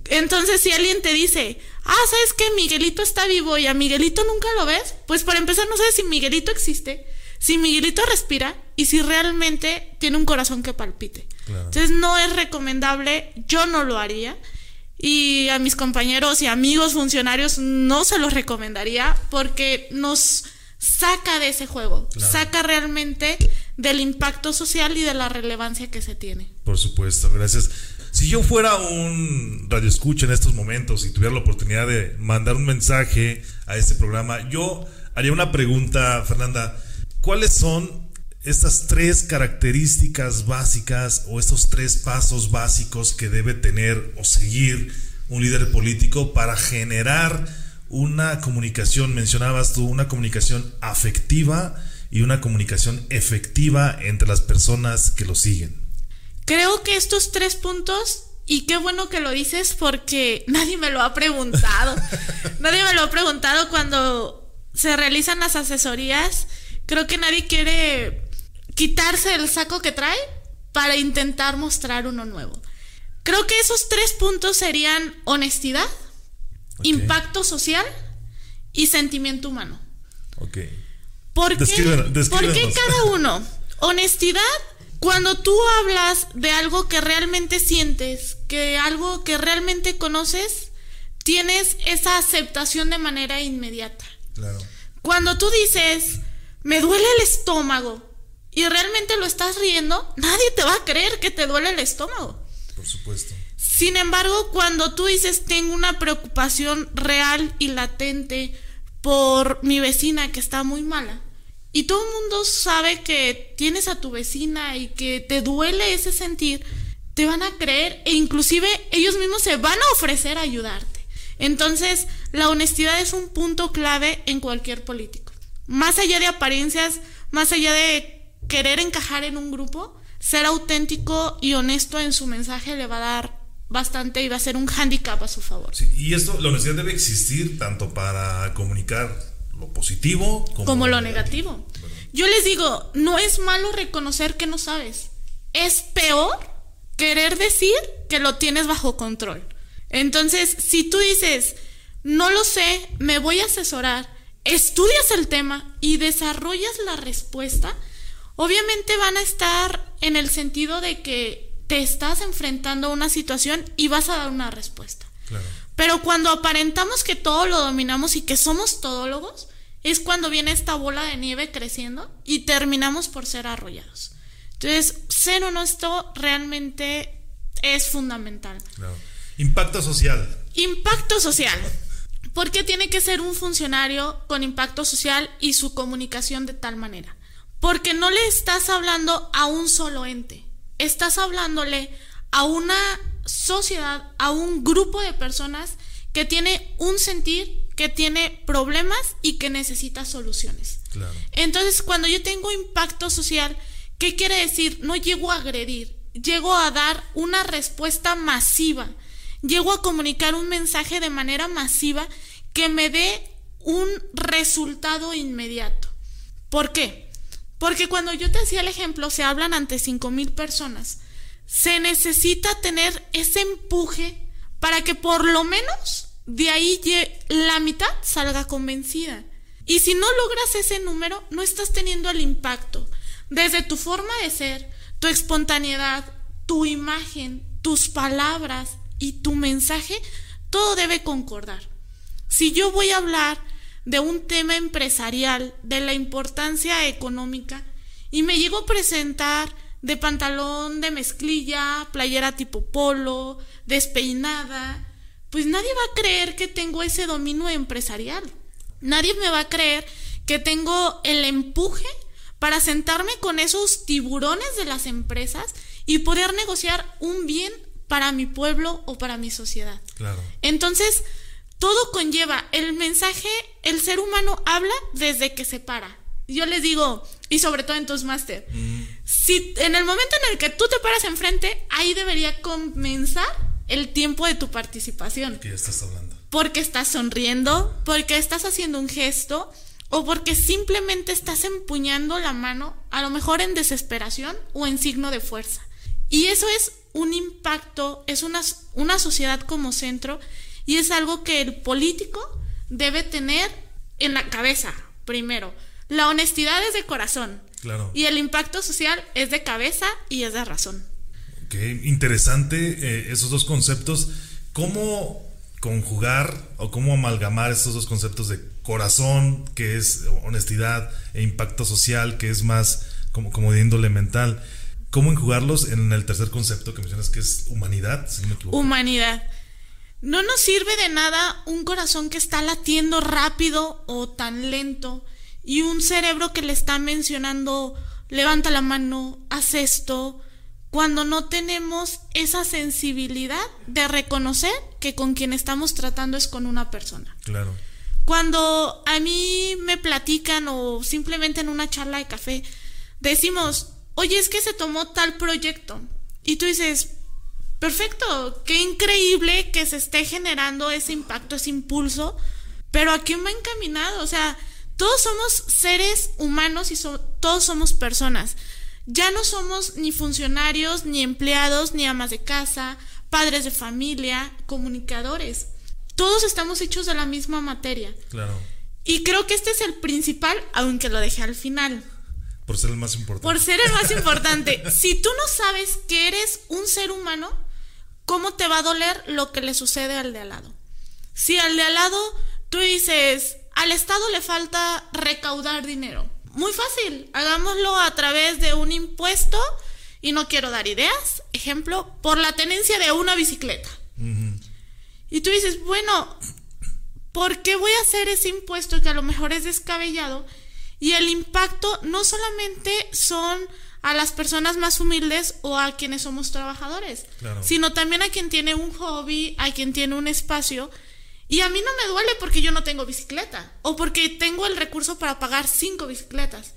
Entonces, si alguien te dice, ah, ¿sabes que Miguelito está vivo y a Miguelito nunca lo ves? Pues para empezar, no sabes si Miguelito existe, si Miguelito respira y si realmente tiene un corazón que palpite. Entonces, no es recomendable, yo no lo haría y a mis compañeros y amigos funcionarios no se los recomendaría porque nos saca de ese juego, saca realmente del impacto social y de la relevancia que se tiene. Por supuesto, gracias. Si yo fuera un radioescucha en estos momentos y tuviera la oportunidad de mandar un mensaje a este programa, yo haría una pregunta, Fernanda. ¿Cuáles son estas tres características básicas o estos tres pasos básicos que debe tener o seguir un líder político para generar una comunicación, mencionabas tú, una comunicación afectiva y una comunicación efectiva entre las personas que lo siguen. Creo que estos tres puntos, y qué bueno que lo dices porque nadie me lo ha preguntado, nadie me lo ha preguntado cuando se realizan las asesorías, creo que nadie quiere quitarse el saco que trae para intentar mostrar uno nuevo. Creo que esos tres puntos serían honestidad, impacto social y sentimiento humano. Ok. ¿Por qué, cada uno? Honestidad, cuando tú hablas de algo que realmente sientes, que algo que realmente conoces, tienes esa aceptación de manera inmediata. Claro. Cuando tú dices, me duele el estómago, y realmente lo estás riendo, nadie te va a creer que te duele el estómago. Por supuesto. Sin embargo, cuando tú dices tengo una preocupación real y latente por mi vecina que está muy mala, y todo el mundo sabe que tienes a tu vecina y que te duele ese sentir, te van a creer e inclusive ellos mismos se van a ofrecer a ayudarte. Entonces, la honestidad es un punto clave en cualquier político. Más allá de apariencias, más allá de querer encajar en un grupo, ser auténtico y honesto en su mensaje le va a dar bastante y va a ser un hándicap a su favor. y esto, la honestidad debe existir tanto para comunicar lo positivo como, lo negativo. Yo les digo, no es malo reconocer que no sabes. Es peor querer decir que lo tienes bajo control. Entonces, si tú dices, no lo sé, me voy a asesorar, estudias el tema y desarrollas la respuesta, obviamente van a estar en el sentido de que te estás enfrentando a una situación y vas a dar una respuesta. Pero cuando aparentamos que todo lo dominamos y que somos todólogos, es cuando viene esta bola de nieve creciendo y terminamos por ser arrollados. Entonces, ser honesto realmente es fundamental. Impacto social. Impacto social. ¿Por qué tiene que ser un funcionario con impacto social y su comunicación de tal manera? Porque no le estás hablando a un solo ente, estás hablándole a una sociedad, a un grupo de personas que tiene un sentir, que tiene problemas y que necesita soluciones. Entonces, cuando yo tengo impacto social, ¿qué quiere decir? No llego a agredir, llego a dar una respuesta masiva, llego a comunicar un mensaje de manera masiva que me dé un resultado inmediato. ¿Por qué? Porque cuando yo te hacía el ejemplo, se hablan ante cinco mil personas. Se necesita tener ese empuje para que por lo menos de ahí la mitad salga convencida. Y si no logras ese número, no estás teniendo el impacto. Desde tu forma de ser, tu espontaneidad, tu imagen, tus palabras y tu mensaje, todo debe concordar. Si yo voy a hablar de un tema empresarial, de la importancia económica, y me llego a presentar de pantalón de mezclilla, playera tipo polo, despeinada, pues nadie va a creer que tengo ese dominio empresarial. Nadie me va a creer que tengo el empuje para sentarme con esos tiburones de las empresas y poder negociar un bien para mi pueblo o para mi sociedad. Claro. Entonces, todo conlleva el mensaje, el ser humano habla desde que se para. Yo les digo, y sobre todo en tus máster, mm. si en el momento en el que tú te paras enfrente, ahí debería comenzar el tiempo de tu participación. ¿Qué estás hablando? Porque estás sonriendo, porque estás haciendo un gesto o porque simplemente estás empuñando la mano, a lo mejor en desesperación o en signo de fuerza. Y eso es un impacto, es una, una sociedad como centro y es algo que el político debe tener en la cabeza, primero. La honestidad es de corazón. Claro. Y el impacto social es de cabeza y es de razón. Qué interesante eh, esos dos conceptos. ¿Cómo conjugar o cómo amalgamar estos dos conceptos de corazón, que es honestidad, e impacto social, que es más como, como de índole mental? ¿Cómo enjugarlos en el tercer concepto que mencionas, que es humanidad? Si no me equivoco. Humanidad. No nos sirve de nada un corazón que está latiendo rápido o tan lento y un cerebro que le está mencionando, levanta la mano, haz esto, cuando no tenemos esa sensibilidad de reconocer que con quien estamos tratando es con una persona. Claro. Cuando a mí me platican o simplemente en una charla de café decimos, oye, es que se tomó tal proyecto. Y tú dices, perfecto, qué increíble que se esté generando ese impacto, ese impulso, pero ¿a quién va encaminado? O sea, todos somos seres humanos y todos somos personas. Ya no somos ni funcionarios, ni empleados, ni amas de casa, padres de familia, comunicadores. Todos estamos hechos de la misma materia. Claro. Y creo que este es el principal, aunque lo dejé al final. Por ser el más importante. Por ser el más importante. si tú no sabes que eres un ser humano, ¿cómo te va a doler lo que le sucede al de al lado? Si al de al lado tú dices, al Estado le falta recaudar dinero muy fácil, hagámoslo a través de un impuesto y no quiero dar ideas, ejemplo, por la tenencia de una bicicleta. Y tú dices, bueno, ¿por qué voy a hacer ese impuesto que a lo mejor es descabellado? Y el impacto no solamente son a las personas más humildes o a quienes somos trabajadores, sino también a quien tiene un hobby, a quien tiene un espacio y a mí no me duele porque yo no tengo bicicleta o porque tengo el recurso para pagar cinco bicicletas.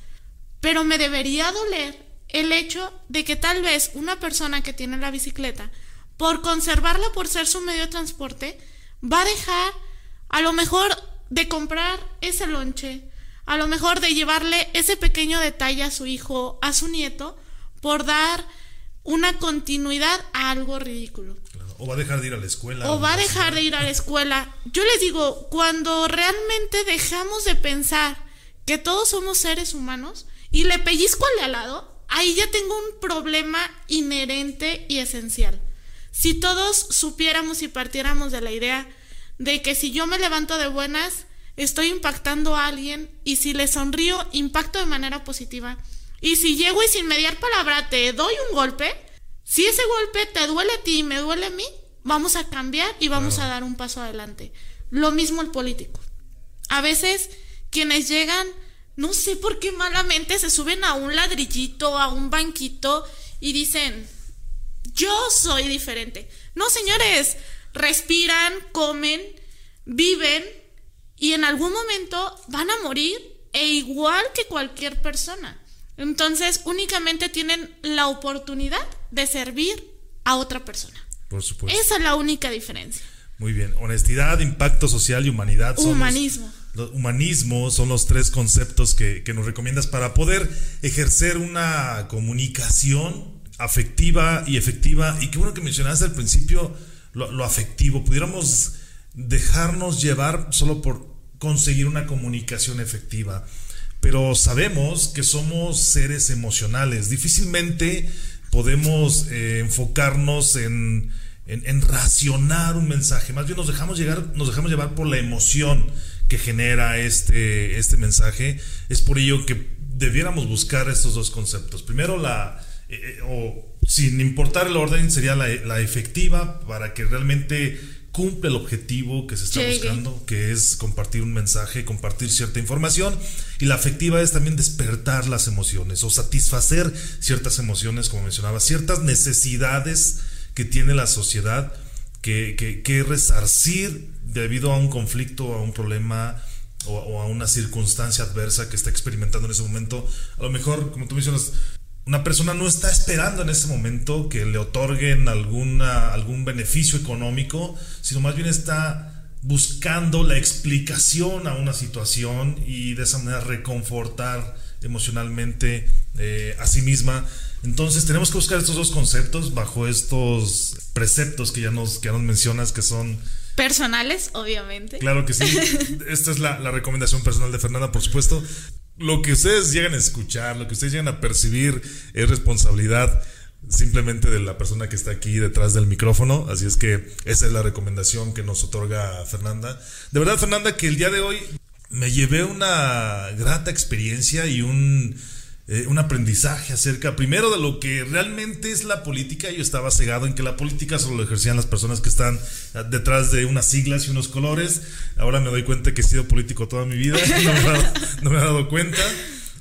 Pero me debería doler el hecho de que tal vez una persona que tiene la bicicleta, por conservarla por ser su medio de transporte, va a dejar a lo mejor de comprar ese lonche, a lo mejor de llevarle ese pequeño detalle a su hijo, a su nieto, por dar una continuidad a algo ridículo. O va a dejar de ir a la escuela. O va a dejar de ir a la escuela. Yo les digo, cuando realmente dejamos de pensar que todos somos seres humanos y le pellizco al de al lado, ahí ya tengo un problema inherente y esencial. Si todos supiéramos y partiéramos de la idea de que si yo me levanto de buenas, estoy impactando a alguien y si le sonrío, impacto de manera positiva. Y si llego y sin mediar palabra te doy un golpe, si ese golpe te duele a ti y me duele a mí, vamos a cambiar y vamos a dar un paso adelante. Lo mismo el político. A veces quienes llegan, no sé por qué malamente se suben a un ladrillito, a un banquito y dicen, yo soy diferente. No, señores, respiran, comen, viven y en algún momento van a morir e igual que cualquier persona. Entonces únicamente tienen la oportunidad de servir a otra persona. Por supuesto. Esa es la única diferencia. Muy bien. Honestidad, impacto social y humanidad. Humanismo. humanismo son los tres conceptos que, nos recomiendas para poder ejercer una comunicación afectiva y efectiva. Y qué bueno que mencionaste al principio lo, lo afectivo. Pudiéramos dejarnos llevar solo por conseguir una comunicación efectiva. Pero sabemos que somos seres emocionales. Difícilmente podemos eh, enfocarnos en, en, racionar un mensaje. Más bien nos dejamos, llegar, nos dejamos llevar por la emoción que genera este, este mensaje. Es por ello que debiéramos buscar estos dos conceptos. Primero, la, eh, eh, o sin importar el orden, sería la, la efectiva para que realmente cumple el objetivo que se está buscando, que es compartir un mensaje, compartir cierta información. Y la afectiva es también despertar las emociones o satisfacer ciertas emociones, como mencionaba, ciertas necesidades que tiene la sociedad que, que, resarcir debido a un conflicto, a un problema o, o, a una circunstancia adversa que está experimentando en ese momento. A lo mejor, como tú mencionas, una persona no está esperando en ese momento que le otorguen alguna, algún beneficio económico, sino más bien está buscando la explicación a una situación y de esa manera reconfortar emocionalmente eh, a sí misma. Entonces tenemos que buscar estos dos conceptos bajo estos preceptos que ya nos, que nos mencionas que son... Personales, obviamente. Claro que sí. Esta es la, la recomendación personal de Fernanda, por supuesto lo que ustedes llegan a escuchar, lo que ustedes llegan a percibir es responsabilidad simplemente de la persona que está aquí detrás del micrófono. Así es que esa es la recomendación que nos otorga Fernanda. De verdad, Fernanda, que el día de hoy me llevé una grata experiencia y un eh, un aprendizaje acerca primero de lo que realmente es la política. Yo estaba cegado en que la política solo lo ejercían las personas que están eh, detrás de unas siglas y unos colores. Ahora me doy cuenta que he sido político toda mi vida, no me, he dado cuenta.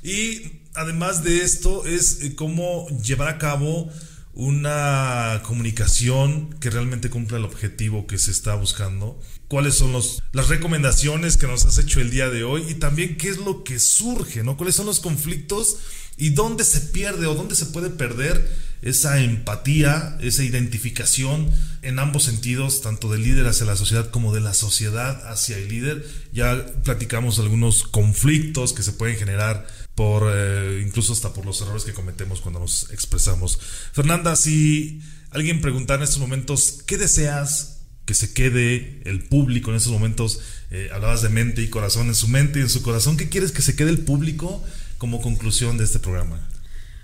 Y además de esto es eh, cómo llevar a cabo una comunicación que realmente cumpla el objetivo que se está buscando. ¿Cuáles son los, las recomendaciones que nos has hecho el día de hoy? Y también qué es lo que surge, ¿no? ¿Cuáles son los conflictos y dónde se pierde o dónde se puede perder esa empatía, esa identificación en ambos sentidos, tanto del líder hacia la sociedad como de la sociedad hacia el líder? Ya platicamos algunos conflictos que se pueden generar por eh, incluso hasta por los errores que cometemos cuando nos expresamos. Fernanda, si alguien preguntara en estos momentos, ¿qué deseas que se quede el público en estos momentos? Eh, hablabas de mente y corazón, en su mente y en su corazón, ¿qué quieres que se quede el público como conclusión de este programa?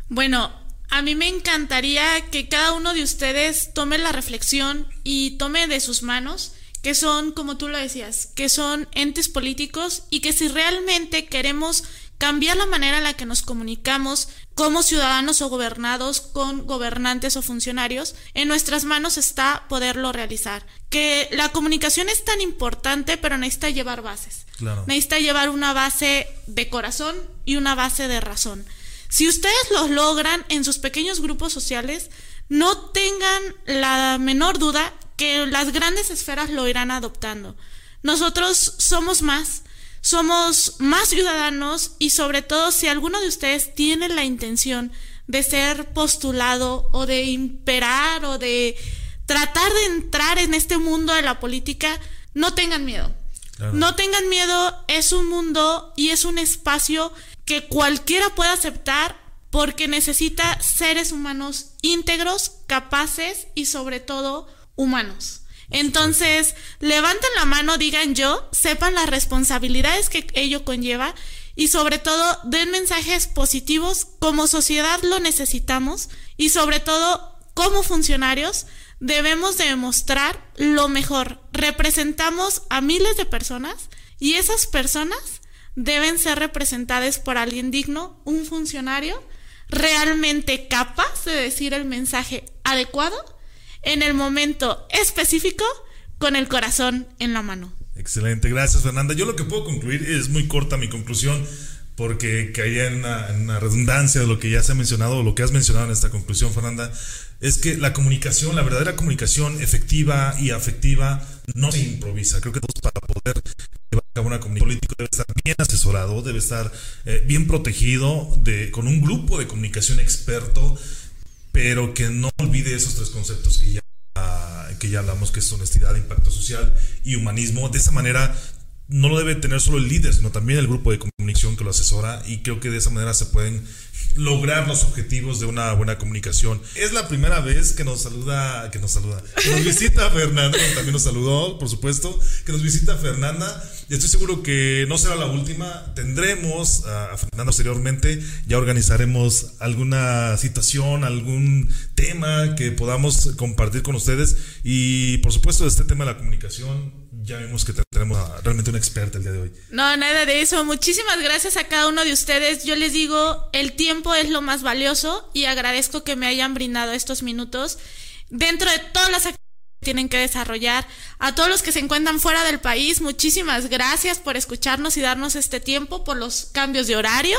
Bueno, a mí me encantaría que cada uno de ustedes tome la reflexión y tome de sus manos que son, como tú lo decías, que son entes políticos y que si realmente queremos cambiar la manera en la que nos comunicamos como ciudadanos o gobernados con gobernantes o funcionarios, en nuestras manos está poderlo realizar. Que la comunicación es tan importante, pero necesita llevar bases. Necesita llevar una base de corazón y una base de razón. Si ustedes lo logran en sus pequeños grupos sociales, no tengan la menor duda que las grandes esferas lo irán adoptando. Nosotros somos más, somos más ciudadanos y sobre todo si alguno de ustedes tiene la intención de ser postulado o de imperar o de tratar de entrar en este mundo de la política, no tengan miedo. No tengan miedo, es un mundo y es un espacio que cualquiera puede aceptar porque necesita seres humanos íntegros, capaces y sobre todo humanos. Entonces, levanten la mano, digan yo, sepan las responsabilidades que ello conlleva y sobre todo den mensajes positivos. Como sociedad lo necesitamos y sobre todo como funcionarios debemos demostrar lo mejor. Representamos a miles de personas y esas personas deben ser representadas por alguien digno, un funcionario realmente capaz de decir el mensaje adecuado en el momento específico con el corazón en la mano. Excelente, gracias Fernanda. Yo lo que puedo concluir es muy corta mi conclusión porque caía en una, redundancia de lo que ya se ha mencionado o lo que has mencionado en esta conclusión, Fernanda, es que la comunicación, la verdadera comunicación efectiva y afectiva no se improvisa. Creo que todos para poder llevar a cabo una comunicación política debe estar bien asesorado, debe estar eh, bien protegido de, con un grupo de comunicación experto pero que no olvide esos tres conceptos que ya, que ya hablamos, que es honestidad, impacto social y humanismo. De esa manera no lo debe tener solo el líder, sino también el grupo de comunicación que lo asesora y creo que de esa manera se pueden lograr los objetivos de una buena comunicación. Es la primera vez que nos saluda, que nos saluda, que nos visita Fernanda, también nos saludó, por supuesto, que nos visita Fernanda y estoy seguro que no será la última. Tendremos a Fernanda posteriormente, ya organizaremos alguna situación, algún tema que podamos compartir con ustedes y por supuesto este tema de la comunicación ya vemos que tenemos realmente una experta el día de hoy. No, nada de eso. Muchísimas gracias a cada uno de ustedes. Yo les digo, el tiempo es lo más valioso y agradezco que me hayan brindado estos minutos dentro de todas las actividades que tienen que desarrollar. A todos los que se encuentran fuera del país, muchísimas gracias por escucharnos y darnos este tiempo, por los cambios de horario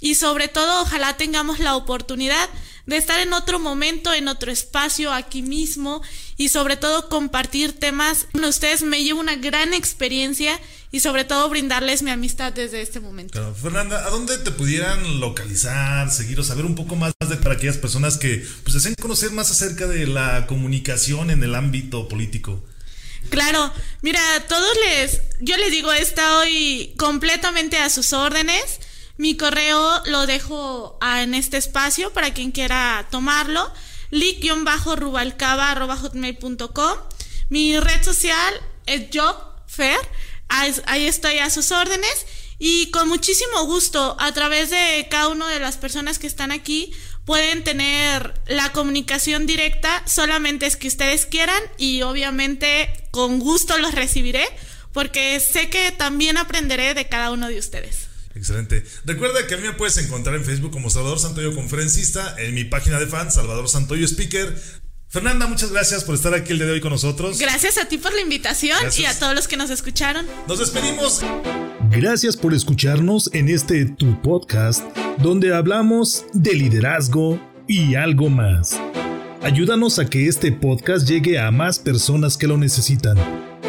y sobre todo ojalá tengamos la oportunidad de estar en otro momento, en otro espacio, aquí mismo y sobre todo compartir temas. Con ustedes me llevo una gran experiencia y sobre todo brindarles mi amistad desde este momento. Claro. Fernanda, ¿a dónde te pudieran localizar, seguir o saber un poco más de para aquellas personas que pues deseen conocer más acerca de la comunicación en el ámbito político? Claro, mira, todos les, yo les digo, estoy completamente a sus órdenes. Mi correo lo dejo en este espacio para quien quiera tomarlo lic-rubalcaba.hotmail.com. Mi red social es JobFair. Ahí estoy a sus órdenes. Y con muchísimo gusto, a través de cada una de las personas que están aquí, pueden tener la comunicación directa. Solamente es que ustedes quieran y obviamente con gusto los recibiré porque sé que también aprenderé de cada uno de ustedes. Excelente. Recuerda que a mí me puedes encontrar en Facebook como Salvador Santoyo Conferencista, en mi página de fans, Salvador Santoyo Speaker. Fernanda, muchas gracias por estar aquí el día de hoy con nosotros. Gracias a ti por la invitación y a todos los que nos escucharon. Nos despedimos. Gracias por escucharnos en este tu podcast donde hablamos de liderazgo y algo más. Ayúdanos a que este podcast llegue a más personas que lo necesitan